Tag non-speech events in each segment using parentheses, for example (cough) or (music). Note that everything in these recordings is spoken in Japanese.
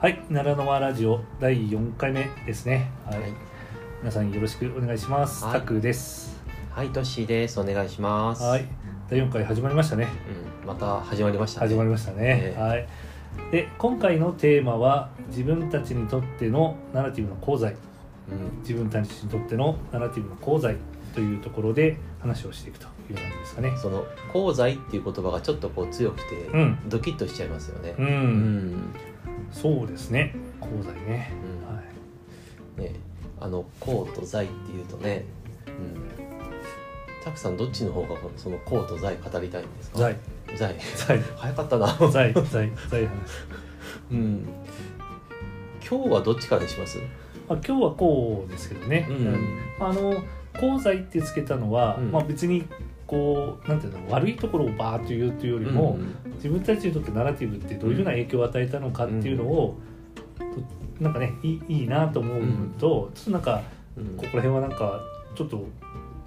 はい、奈良の輪ラジオ第4回目ですね。はい、はい、皆さんよろしくお願いします。はいタクです。はい、トッシーです。お願いします。はい、第4回始まりましたね。うん、また始まりましたね。始まりましたね。ええはい。で、今回のテーマは自分たちにとってのナラティブの功罪、うん、自分たちにとってのナラティブの功罪というところで話をしていくという感じですかね。その功罪っていう言葉がちょっとこう強くて、うんドキッとしちゃいますよねう。、うんそうですね。功罪ね。うんはい。ね、あの功と罪っていうとね、うん。たくさんどっちの方がその功と罪語りたいんですか？罪、罪。罪、早かったな。罪、罪、罪話。(laughs) うん。今日はどっちかにします？まあ、今日はこうですけどね、うんあの功罪ってつけたのは、うんまあ、別にこうなんていうの悪いところをバーッと言うというよりも、うん自分たちにとってナラティブってどういうふうな影響を与えたのかっていうのを、となんかねいいいいなと思う部分と、ちょっとなんかうん。ここら辺はなんかちょっと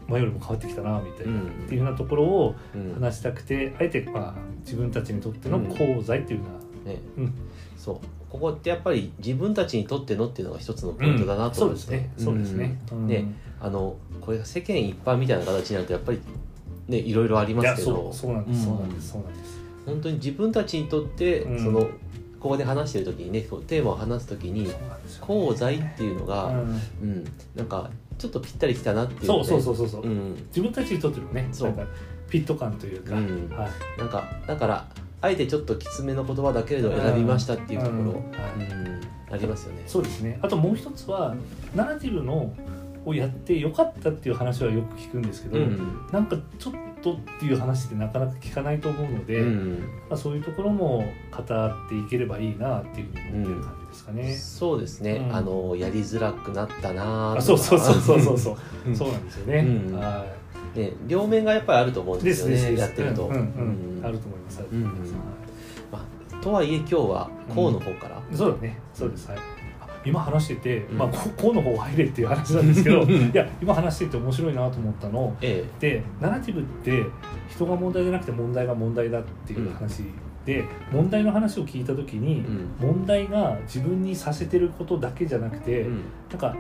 前よりも変わってきたなみたいな、うん。っていうようなところをうん。話したくてあえて、まあ、自分たちにとっての功罪っていうような、ね、うん。そう。ここってやっぱり自分たちにとってのっていうのが一つのポイントだなと思って、ですね。そうですね、うん。ねあのこれが世間一般みたいな形になるとやっぱりねいろいろありますけど。そうそうなんです、うん。そうなんですそうなんです。本当に自分たちにとって、うん。そのここで話してる時にねテーマを話す時に功罪っていうのが、うん。うん。なんかちょっとぴったりきたなっていうそうねそうそうそうそう、うん、自分たちにとってのねそう。なんかフィット感というか、うん。はい、なんかだからあえてちょっときつめの言葉だけれど選びましたっていうところ、うん。うん。はいありますよね。そうですね。あともう一つはナラティブのをやってよかったっていう話はよく聞くんですけど、うん。なんかちょっとっていう話ってなかなか聞かないと思うので、うん。まあ、そういうところも語っていければいいなっていうふうに思ってる感じですかね。そうですね、うん。あのやりづらくなったなあそうそうそうそうそうそう、なんですよね。うん。はね、両面がやっぱりあると思うんい。でですよねやってると、うんうんうんうん。あると思います。あると思い。ますうんとはいえ今日はこうの方から、はいそうだね。そうです。はい。あ今話してて、うん。まあここうの方入れっていう話なんですけど、いや今話してて面白いなと思ったのえで、ナラティブって人が問題じゃなくて問題が問題だっていう話で、問題の話を聞いた時えにう、ん。問題が自分にさせてることだけじゃなくて、うん。なんか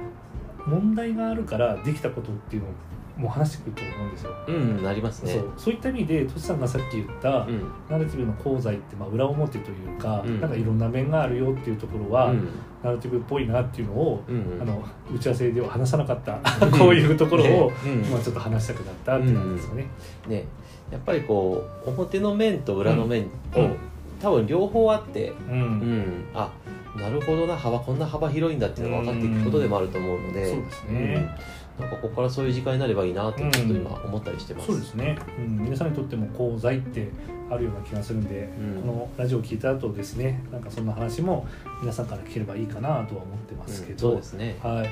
問題があるからできたことっていうのをもう話してくると思うんですよ。うん、ありますね。そうそういった意味でトシさんがさっき言った、うん。ナラティブの功罪ってまあ裏表というか、うん。なんかいろんな面があるよっていうところは、うん。ナラティブっぽいなっていうのを、うんあの打ち合わせでは話さなかったこういうところを、ね。あ、ちょっと話したくなったっていうことですよね。ね。やっぱりこう表の面と裏の面を、うん。多分両方あって、うん。うん、あなるほどな幅こんな幅広いんだっていうのが分かっていくことでもあると思うので、そうですね。うんなんかここからそういう時間になればいいなってちょっと今思ったりしてます。そうですね、うん、皆さんにとっても功罪ってあるような気がするんで、うん。このラジオを聞いた後ですねなんかそんな話も皆さんから聞ければいいかなとは思ってますけうんど、そうですね。はい、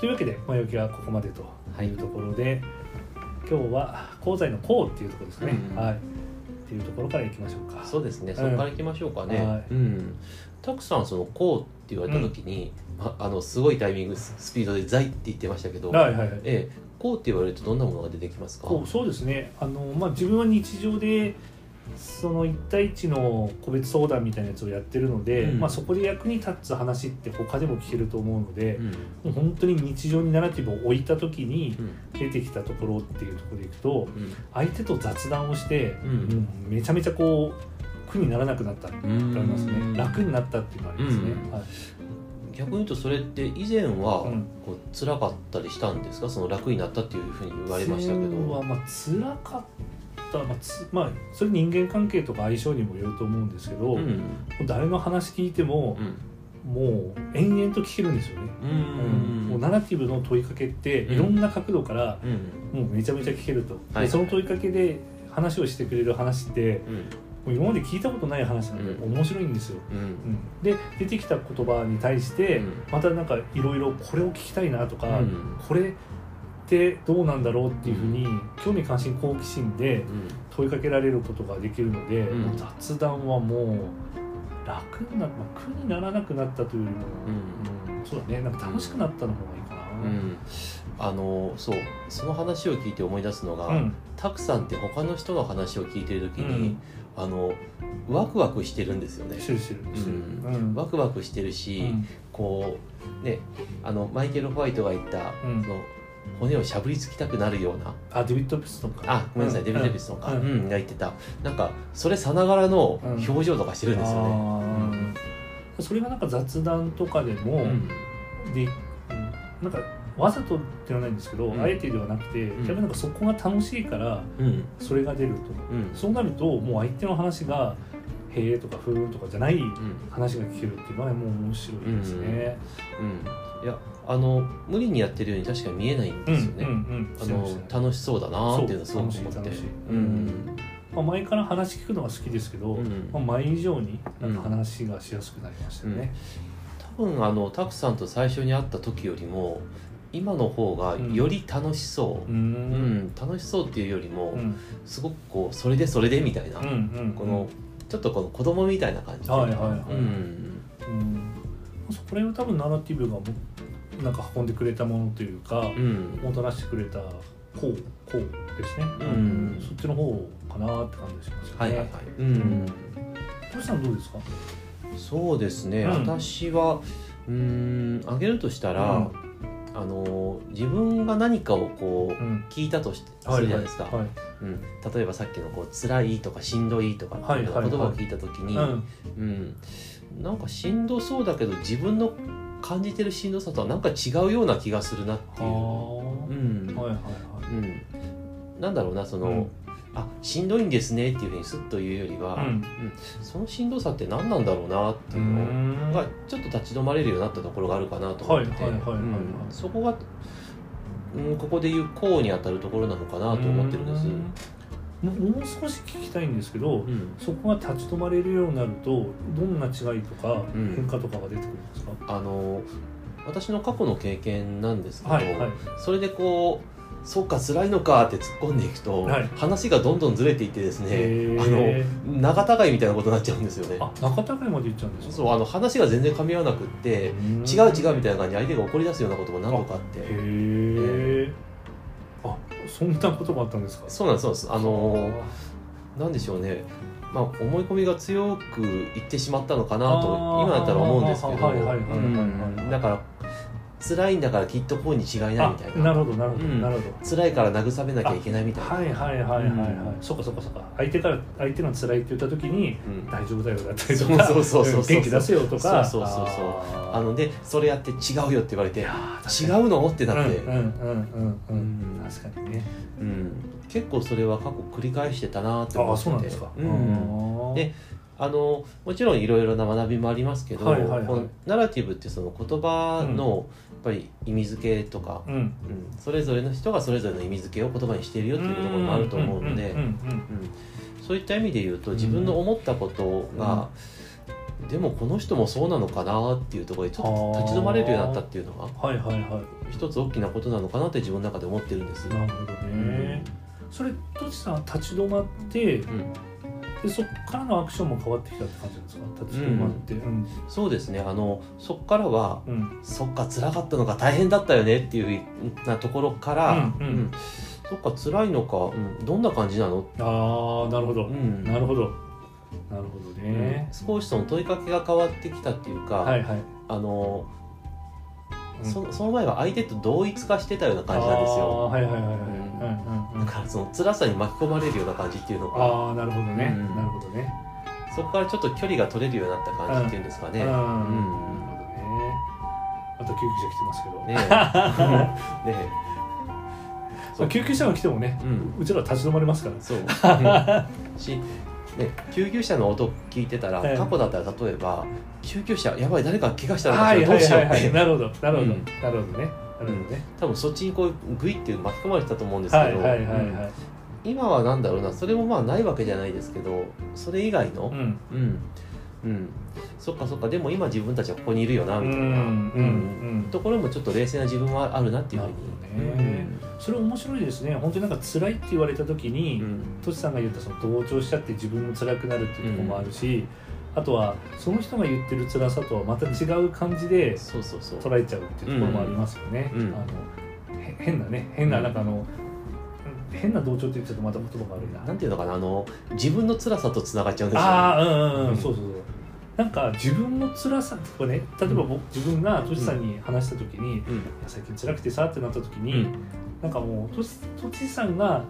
というわけで前置きはここまでというところで、今日は功罪の功っていうところですね、うん。はい。っていうところからいきましょうか。そうですね。ん。そこから行きましょうかね。はい。うん。たくさんそのこうって言われた時に、まあのすごいタイミングススピードで在って言ってましたけど、はいはいはい。ええ、こうって言われるとどんなものが出てきますか？こうそうですね。あの、まあ、自分は日常でその1対1の個別相談みたいなやつをやってるので、うん。まあ、そこで役に立つ話って他でも聞けると思うので、うん。もう本当に日常にナラティブを置いた時にうん。出てきたところっていうところでいくとうん。相手と雑談をして、うん。うんめちゃめちゃこう苦にならなくなったってありますね。楽になったっていうのがありますね、うん。はい。逆に言うとそれって以前はうん。こう辛かったりしたんですか？その楽になったっていうふうに言われましたけ以前はどまあ辛かった、まあつまあ、それ人間関係とか相性にもよると思うんですけど、もうん。う誰の話聞いてもう、ん。もう延々と聞けるんですよね、うもうナラティブの問いかけってうん。いろんな角度からうん。もうめちゃめちゃ聞けると、その問いかけで話をしてくれる話ってう今まで聞いたことない話なんでうん。面白いんですよ、うん。うん。で出てきた言葉に対して、うん。またなんかいろいろこれを聞きたいなとか、うん。これってどうなんだろうっていうふうに興味関心好奇心で問いかけられることができるので、雑談はもう楽にな、まあ、苦にならなくなったというよりも、うんそうだね。なんか楽しくなったの方がいいかな。うん。あのそう。その話を聞いて思い出すのが、うん。たくさんって他の人の話を聞いてる時に、うんあのワクワクしてるんですよね。してるしてる。してるうん。うん。ワクワクしてるし、うん。こうねあのマイケル・ホワイトが言った、うん。その骨をしゃぶりつきたくなるような。あデビッド・ピストンか。あごめんなさい、うデビッド・ピストンか、ううんんが言ってた。なんかそれさながらの表情とかしてるんですよね。あー。それがなんか雑談とかでも、うん。で、うん。なんかわざとってのはないんですけど、うん。あえてではなくて、ん。逆になんかそこが楽しいからうん。それが出ると、うん。そうなるともう相手の話が「へえ」とか「ふーん」とかじゃないうん。話が聞けるっていうのはもう面白いですね。うん。いやあの無理にやってるように確かに見えないんうんですよね。楽しそうだなっていうのをすごく思ってまあ、前から話聞くのが好きですけど、うん。まあ、前以上になんか話がしやすくなりましたよね。多分あのタクさん。と最初に会った時よりも今の方がより楽しそう。う、うんん楽しそうっていうよりも、うん。すごくこうそれでそれでみたいな、このちょっとこの子供みたいな感じ。で、はいはいはい。うん。うん。そこら辺は多分ナラティブがもなんか運んでくれたものというか、うん。もたらしてくれた方向ですね、うん。そっちの方かなって感じしますよね。はいはいはい、うん。トシさんどうですか？そうですね、うん。私はうーんあげるとしたら、うんあの自分が何かをこううん、聞いたとしてするじゃないですか、はい。うん、例えばさっきのこう辛いとかしんどいとかっていう言葉はい。はいはいを聞いた時に、うん。うん、なんかしんどそうだけど自分の感じてるしんどさとはなんか違うような気がするなってあいう、ー。うん。はいはいはい。うん、なんだろうなその、うんあしんどいんですねっていうふうにスッと言うよりは、うん。そのしんどさって何なんだろうなっていうのがちょっと立ち止まれるようになったところがあるかなと思っててそこが、うん、ここでいうこうに当たるところなのかなと思ってるんです。うん。ももう少し聞きたいんですけど、うん。そこが立ち止まれるようになるとどんな違いとかうん。変化とかが出てくるんですか、あの私の過去の経験なんですけど、はいはい。それでこうそうか辛いのかって突っ込んでいくと、はい。話がどんどんずれていってですねへあーの仲違いみたいなことになっちゃうんですよね。あ仲違いまで言っちゃうんですか？そうあの話が全然噛み合わなくってうん。違う違うみたいな感じで相手が怒り出すようなことも何度かあって。へえあそんなことがあったんですか？そうなんですそうなんです。あのなんでしょうね。まあ思い込みが強くいってしまったのかなと今だったら思うんですけど。だから辛いんだからきっとこうに違いないみたいあななるほどなるほど、うん。なるほど。辛いから慰めなきゃいけないみたいな、はいはいはいはいはい、うん。そっかそっかそっか相手から相手の辛いって言った時にうん。大丈夫だよだったりとかそうそうそうそうう。ん元気出せよとか。そうそうそうそう。あのでそれやって違うよって言われて違うの？ってなって、うんうんうんうんうん、うん。確かにね。うん。結構それは過去繰り返してたなって思ああってて。そうなんですか、うん。であのもちろんいろいろな学びもありますけど、はいはいはい。このナラティブってその言葉のやっぱり意味付けとか、うん。うん。それぞれの人がそれぞれの意味付けを言葉にしているよっていうところもあると思うのでんんうんうんそういった意味で言うと自分の思ったことが、でもこの人もそうなのかなっていうところでちょっと立ち止まれるようになったっていうのがはいはいは一つ大きなことなのかなって自分の中で思ってるんです。いなるほどね、それとちさんは立ち止まってうんでそっからのアクションも変わってきたって感じなんですか？立ち止まって。うん。そうですね。あのそこからはうん。そっか辛かったのが大変だったよねっていうなところから、うんうん。そっか辛いのか、うん。どんな感じなの、ああなるほど、うん。なるほど。なるほどね、少しその問いかけが変わってきたっていうか、はいはい。あのうん。そその前は相手と同一化してたような感じなんですよ。はいはいはいはい、うんうんからその辛さに巻き込まれるような感じっていうのがああなるほどね、うん。なるほどね。そこからちょっと距離が取れるようになった感じっていうんですかね。うん。うん。なるほどね。あと救急車来てますけど、ねえ。(laughs) ねまあ救急車が来てもねえうん。うちらは立ち止まれますから。そう、うん。し、ね、救急車の音聞いてたら、ええ。過去だったら例えば救急車やばい誰か怪我したらどうしようって、なるほどなるほど、うん。なるほどねね、多分そっちにこうグイって巻き込まれてたと思うんですけど、今はなんだろうなそれもまあないわけじゃないですけどそれ以外の？うん。うん、うん、そっかそっか。でも今自分たちはここにいるよなみたいな、うん。うん。ところもちょっと冷静な自分はあるなっていうふうに。なるほどね。それ面白いですね。本当になんか辛いって言われた時に、うん。トシさんが言ったその同調しちゃって自分も辛くなるっていうところもあるし、あとはその人が言ってる辛さとはまた違う感じでそうそうそう。捉えちゃうっていうところもありますよね。うん。あのへ変なね変ななんかあの、変な同調って言っちゃうとまた言葉が悪いな。なんていうのかなあの自分の辛さとつながっちゃうんですよ、ね、ああうんうんうん、うん。そうそうそう。なんか自分の辛さとかね例えば僕、自分がトシさんに話した時に、うん。最近辛くてさってなった時に、うん。なんかもうトシトシさんが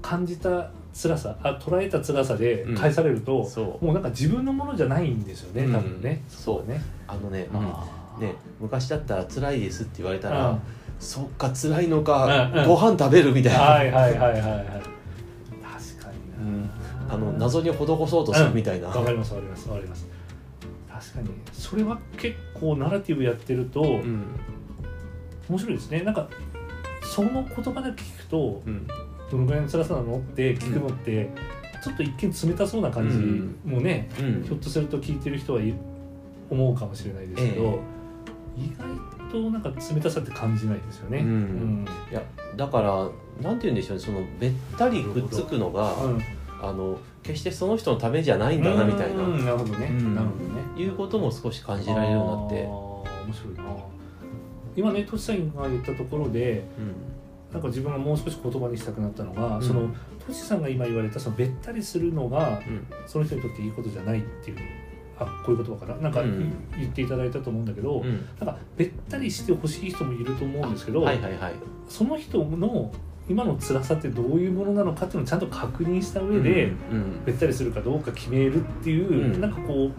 感じた辛さあ捉えた辛さで返されると、そう。もうなんか自分のものじゃないんですよね、うん。多分ね。そう。ね。あのね,、あーね昔だったら辛いですって言われたら、うん。そっか辛いのか、うん。うん。ご飯食べるみたいな、はいはいはいはいはい。確かにうん。な、あの謎に施そうとするみたいな、わかりますわかりますわかります。確かにそれは結構ナラティブやってるとうん。面白いですね。なんかその言葉だけ聞くとうんどのぐらいの辛さなの？って聞くのって、ちょっと一見冷たそうな感じもね、うん。ひょっとすると聞いてる人はい思うかもしれないですけど、意外となんか冷たさって感じないですよね。うん。いやだからなんて言うんでしょうねそのべったりくっつくのが、うん。あの決してその人のためじゃないんだなみたいな、うん。なるほどね、うん。なるほどね。いうことも少し感じられるようになって。面白いな。今ねトシさんが言ったところでなんか自分がもう少し言葉にしたくなったのが、うん。そのトシさんが今言われたそのべったりするのがうん。その人にとっていいことじゃないっていうあこういう言葉かななんか、うん言っていただいたと思うんだけど、うん。うんなんかべったりしてほしい人もいると思うんですけど、はいはいはい。その人の今の辛さってどういうものなのかっていうのをちゃんと確認した上で、うんべったりするかどうか決めるっていう、うん。なんかこう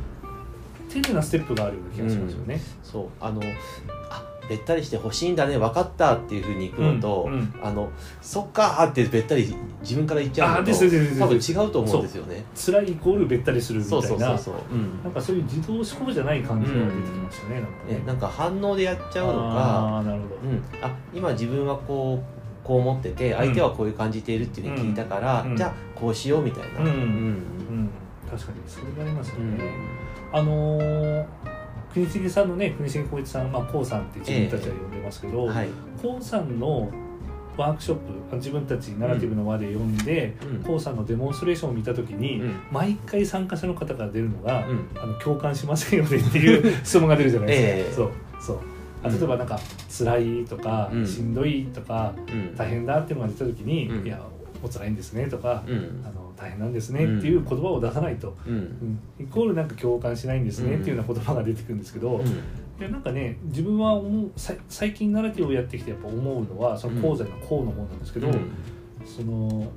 丁寧なステップがあるような気がしますよね。そう。あのあべったりしてほしいんだね分かったっていうふうにいくのと、うんうん。あのそっかーってべったり自分から言っちゃうのと多分違うと思うんですよね。辛いイコールべったりするみたそいうな。そうそうそう、う。ん。なんかそういう自動思考じゃない感じが出てきましたね。なんかね。ね、なんか反応でやっちゃうのか、ああなるほど。うん、あ今自分はこうこう思ってて相手はこういう感じているっていうふうに聞いたから、うん。じゃあこうしようみたいな、うん。うん。うん。確かにそれがありますようん。ね。あのー国重さんのね国重光一さんまあこうさんって自分たちは呼んでますけど、はい、こうさんのワークショップあ自分たちナラティブの輪で読んで、うん。こうさんのデモンストレーションを見た時に、うん。毎回参加者の方から出るのが、うん。あの共感しませんよねっていう (laughs) 質問が出るじゃないですか。えそう。そう。あ例えばなんか辛いとか、うん。しんどいとかうん。大変だっていうのが出た時に、うん。いやお辛いんですねとか、うん。あの大変なんですねっていう言葉を出さないと、うん。うんイコールなんか共感しないんですねうん。っていうような言葉が出てくるんですけど、うん。いやなんかね自分は思うさ最近ナラティブをやってきてやっぱ思うのはその講座の「講」の方なんですけど、うん。その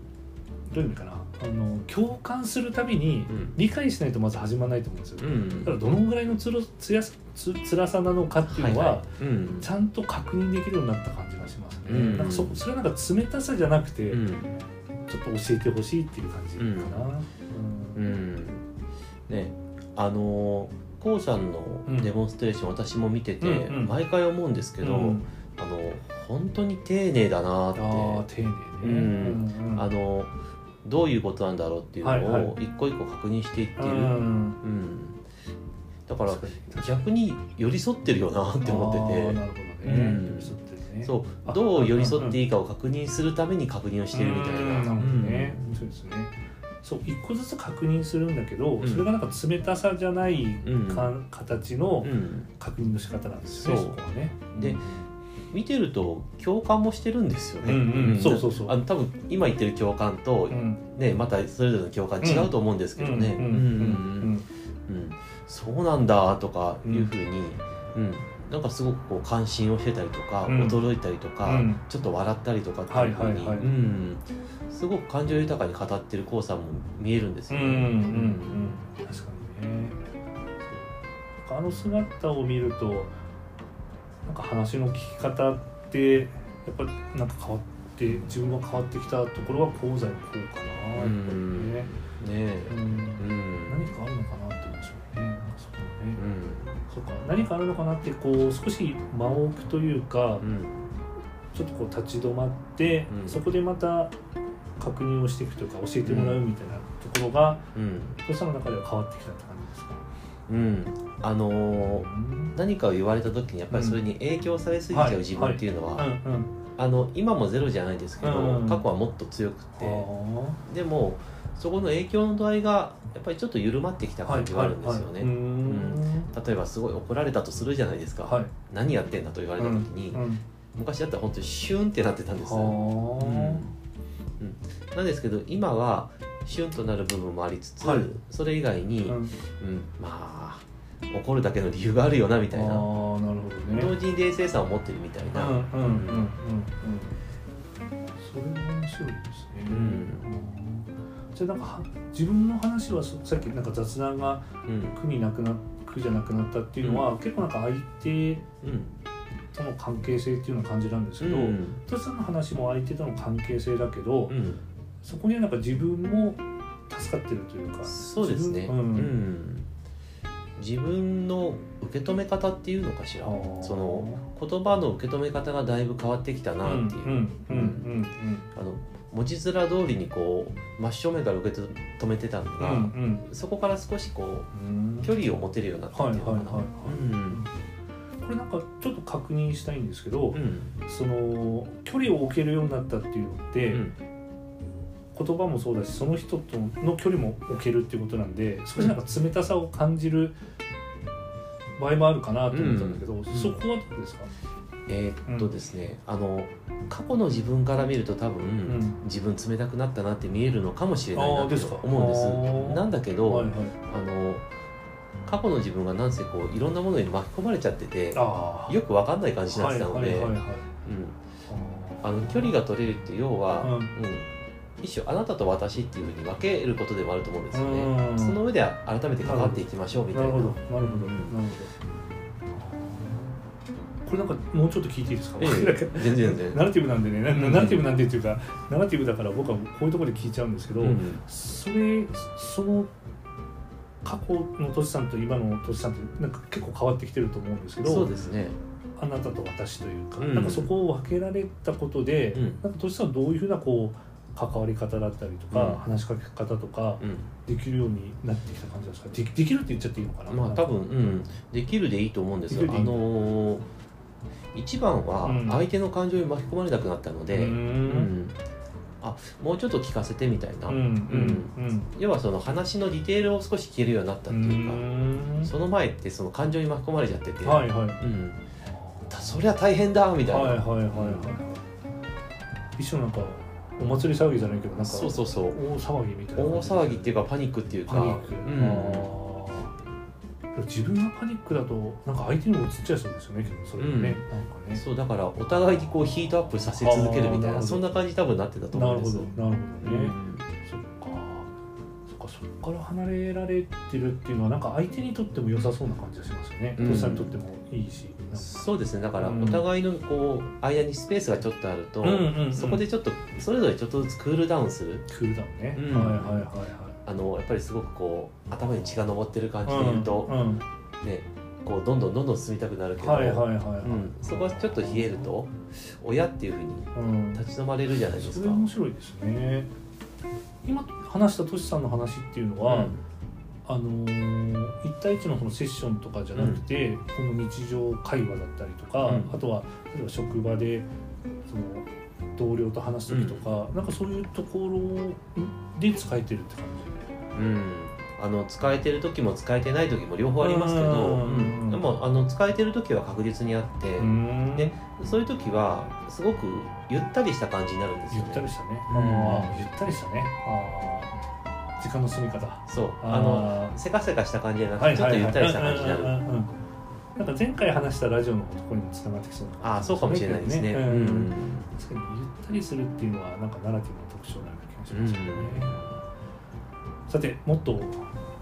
どういう意味かな？あの共感するたびにうん。理解しないとまず始まらないと思うんですよ。うん。だからどのぐらいのつろつやすつ辛さなのかっていうのは、いい。うん。ちゃんと確認できるようになった感じがしますね。うん。なんかそそれはなんか冷たさじゃなくて、うんちょっと教えてほしいっていう感じかな。うん。うん。ね。あのコウさんのデモンストレーション、私も見てて、うんうん。毎回思うんですけど、うんあの本当に丁寧だなって。ああ丁寧ね。うん。うんうん。あのどういうことなんだろうっていうのを一個一個確認していってる、うんうん。だから逆に寄り添ってるよなって思ってあーてなるほどね。うん。寄り添ってるね。そう。あどう寄り添っていいかを確認するために確認をしてるみたいな。うんなるほどね。そうですね。そう一個ずつ確認するん。だけど、うん。それがなん。か冷たさじゃないうん。か、形のうん。確認の仕方なん。ですよね。そうそこはね。で見てると共感もしてるん。ですよね。うん。うん。そうそうそうあの多分今言ってる共感と、うん。ねまたそれぞれの共感違うと思うん。ですけどね。うん。うん。うん。うん。そうなん。だとかいうふうに、うんなんかすごくこう関心をしてたりとか、うん。驚いたりとか、うん。ちょっと笑ったりとかっていうふうに、すごく感情豊かに語ってるコウさんも見えるんですよね。うんうんうん確かにね。あの姿を見るとなんか話の聞き方ってやっぱなんか変わって自分が変わってきたところは功罪の方かなやっぱりね、ねえ。うんうん何かあるのかなってこう少し間を置くというか、うんちょっとこう立ち止まって、うん。そこでまた確認をしていくというか教えてもらうみたいなところが、うん。トシさんの中では変わってきたって感じですか、うん。あのーうん何かを言われた時にやっぱりそれに影響されすぎちゃう自分っていうのは、あの今もゼロじゃないですけど、うん過去はもっと強くて、あでもそこの影響の度合いがやっぱりちょっと緩まってきたー感じがあるんですよね、はいはいはい。うん例えばすごい怒られたとするじゃないですか、はい。何やってんだと言われた時に、うん昔だったら本当にシュンってなってたんです、はうん。うん。なんですけど今はシュンとなる部分もありつつ、はい。それ以外に、うん、うんまあ怒るだけの理由があるよなみたいな。なるほどね。同時に冷静さを持ってるみたいな、うんうんうんうんうん。それは面白いですね、うん。うん。じゃあなんかは自分の話はそさっきなんか雑談がうん。苦になくな苦じゃなくなったっていうのは、結構なんか相手うんとの関係性っていうような感じなんですけど、うん。トシさんの話も相手との関係性だけど、うん。そこにはなんか自分も助かってるというかそうですね、自分うん。うん。自分の受け止め方っていうのかしら。その言葉の受け止め方がだいぶ変わってきたなっていう、文字面通りにこう真正面から受け止めてたのうんが、うん。そこから少しこうん。う距離を持てるようになったっていうのかな、これなんかちょっと確認したいんですけど、うん。その距離を置けるようになったっていうのって、うん。言葉もそうだしその人との距離も置けるっていうことなんで少しなんか冷たさを感じる場合もあるかなと思ったんだけど、ん。そこはどうですか、えーっとですね、あの過去の自分から見ると多分、ん。自分冷たくなったなって見えるのかもしれないなと思うんです。なんだけど、はいはい。あの過去の自分がなんせこういろんなものに巻き込まれちゃっててよくわかんない感じになってたので、距離が取れるって要は、うん。うん。一種あなたと私っていうふうに分けることでもあると思うんですよね、うん。その上で改めて関わっていきましょうみたな。いるなほど。なるほど、なるほどこれなんかもうちょっと聞いていいですか、ええ。全然全然。ナラティブなんでね、なうん。ナラティブなんでっていうかナラティブだから僕はこういうところで聞いちゃうんですけど、うん。それその過去のトシさんと今のトシさんってなんか結構変わってきてると思うんですけどそうですね。あなたと私というか、うん。なんかそこを分けられたことで、うん。なんかトシさんはどういうふうなこう関わり方だったりとか、うん。話しかけ方とかうん。できるようになってきた感じですか？でできるって言っちゃっていいのかな？まあ多分、うん、できるでいいと思うんですよ。あのー一番はうん。相手の感情に巻き込まれなくなったので、うーうん。んあもうちょっと聞かせてみたいな、うんうんうん。要はその話のディテールを少し聞けるようになったっていうか、うん。その前ってその感情に巻き込まれちゃってて、はいはい。うん、たそりゃ大変だみたいな、はいはいはいはい。一緒なんかお祭り騒ぎじゃないけどなんかそうそうそう。大騒ぎみたいな大騒ぎっていうかパニック。っていうかパニック、うん自分がパニックだとなんか相手にも移っちゃいそうですよねそれもね、うん。なんかね。そうだからお互いにこうヒートアップさせ続けるみたいなそんな感じ多分なってたと思うんですどなるほどね、うん。そっか。そっかそっから離れられてるっていうのはなんか相手にとっても良さそうな感じがしますよね。うん。トシさんにとってもいいし。そうですね。だからうん。お互いのこう間にスペースがちょっとあると、うんうんうん。そこでちょっとそれぞれちょっとずつクールダウンする。クールダウンね、うん。はいはいはいあのやっぱりすごくこう頭に血が上ってる感じはいでいると、うんうん。ねこうどんどんどんどん進みたくなるけど、はいはいはいはい、うん、そこはちょっと冷えると親っていうふうにうん。立ち止まれるじゃないですそか。れ面白いですね。今話したトシさんの話っていうのは、あのー、一対一のそのセッションとかじゃなくて、この日常会話だったりとか、うん。あとは例えば職場でその同僚と話す時とか、なんかそういうところで使えてるって感うん、うんあの使えてる時も使えてない時も両方ありますけど、うん。うん。でもあの使えてる時は確実にあって、じうん。でそういう時はすごくゆったりした感じになるんですゆよね。ったりしたね、うん。ゆったりしたね。時間の進み方。そう。あのせかせかした感じじゃなくはいてちょっとゆったりした感じになる。なんか前回話したラジオのところにもつながってきそうなああそうかもしれないですね。確かにゆったりするっていうのはなんかナラティブの特徴なような気がしますよね、さてもっと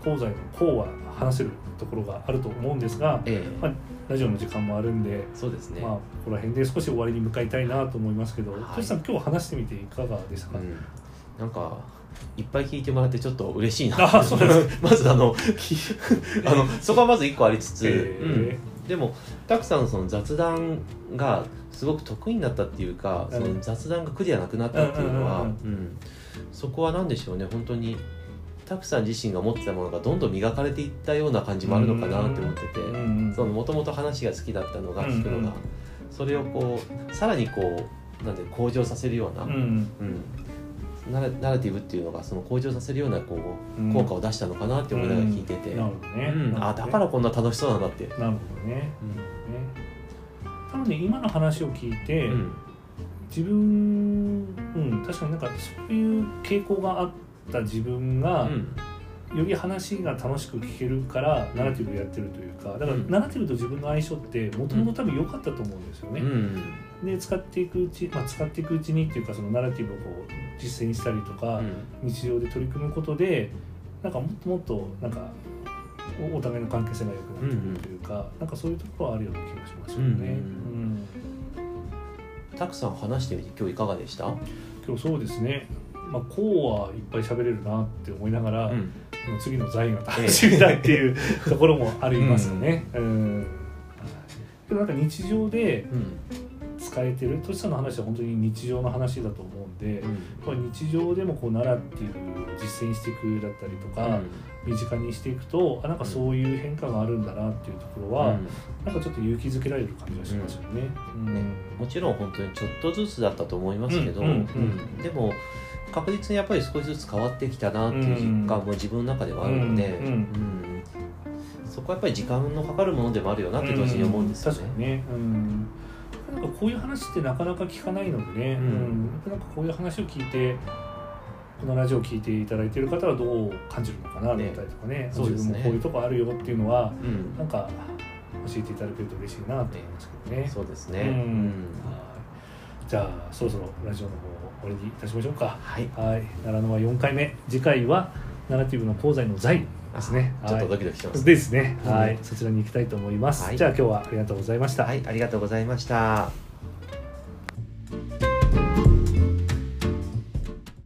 講座のこうは話せるところがあると思うんですがええ。まあラジオの時間もあるんで、そうですね。まあここら辺で少し終わりに向かいたいなと思いますけど、はい。トシさん今日話してみていかがでしたか、うん、なんかいっぱい聞いてもらってちょっと嬉しいな。(laughs) まずあの (laughs) あのそこはまず一個ありつつ、えうん、でもたくさんその雑談がすごく得意になったっていうか、うん。その雑談が苦じゃなくなったっていうのは、そこは何でしょうね。本当にたくさん自身が持ってたものがどんどん磨かれていったような感じもあるのかなって思ってて。もともと話が好きだったのが聞くのが、うんうん。それをこうさらにこうなんで向上させるような、うんうん。ナラナラティブっていうのがその向上させるようなこう、うん。効果を出したのかなって思いながら聞いてて、あだからこんな楽しそうなんだって、なるほどね、ね多分ね今の話を聞いて、うん。自分うん確かになんかそういう傾向があった自分が、うんより話が楽しく聞けるからナラティブやってるというかだからうん。ナラティブと自分の相性ってもともと多分良かったと思うんですよね。うん。で使っていくうち、まあ、使っていくうちにっていうかそのナラティブをこう実践したりとか、日常で取り組むことでなんかもっともっとなんかおお互いの関係性が良くなってくるというか、なんかそういうところはあるような気がしますよね。うん。うん。たくさん話してみて今日いかがでした、今日そうですね、まあ、こうはいっぱい喋れるなって思いながら、うん。次の財が楽しみだっていうところもありますよね。うん。でもなんか日常でうん。使えてるトシさんの話は本当に日常の話だと思うんで、うん。日常でもこう習っている実践していくだったりとか、身近にしていくとあなんかそういう変化があるんだなっていうところは、うん。なんかちょっと勇気づけられる感じがしますよね。うん。ね。もちろん本当にちょっとずつだったと思いますけど、うんうん。うん。うん。でも確実にやっぱり少しずつ変わってきたなっていう実感も自分の中ではあるので、うんうん。うん。そこはやっぱり時間のかかるものでもあるよなって同時に思うんですよね。確かにね、うん、なんかこういう話ってなかなか聞かないのでね、ううん。んやっぱなんかこういう話を聞いてこのラジオを聞いていただいている方はどう感じるのかなだったりとかね。そうですね。自分もこういうとこあるよっていうのはうん。なんか教えていただけると嬉しいなと思いますけどね。そうですね、うん。じゃあそろそろラジオの方終わりにいたしましょうか。はいはい、奈良のは4回目次回はナラティブの講座の財ですね。ちょっとドはいキドキしてます、ですね。うんはい、そちらに行きたいと思います。はいじゃあ今日はありがとうございました。はい、ありがとうございました。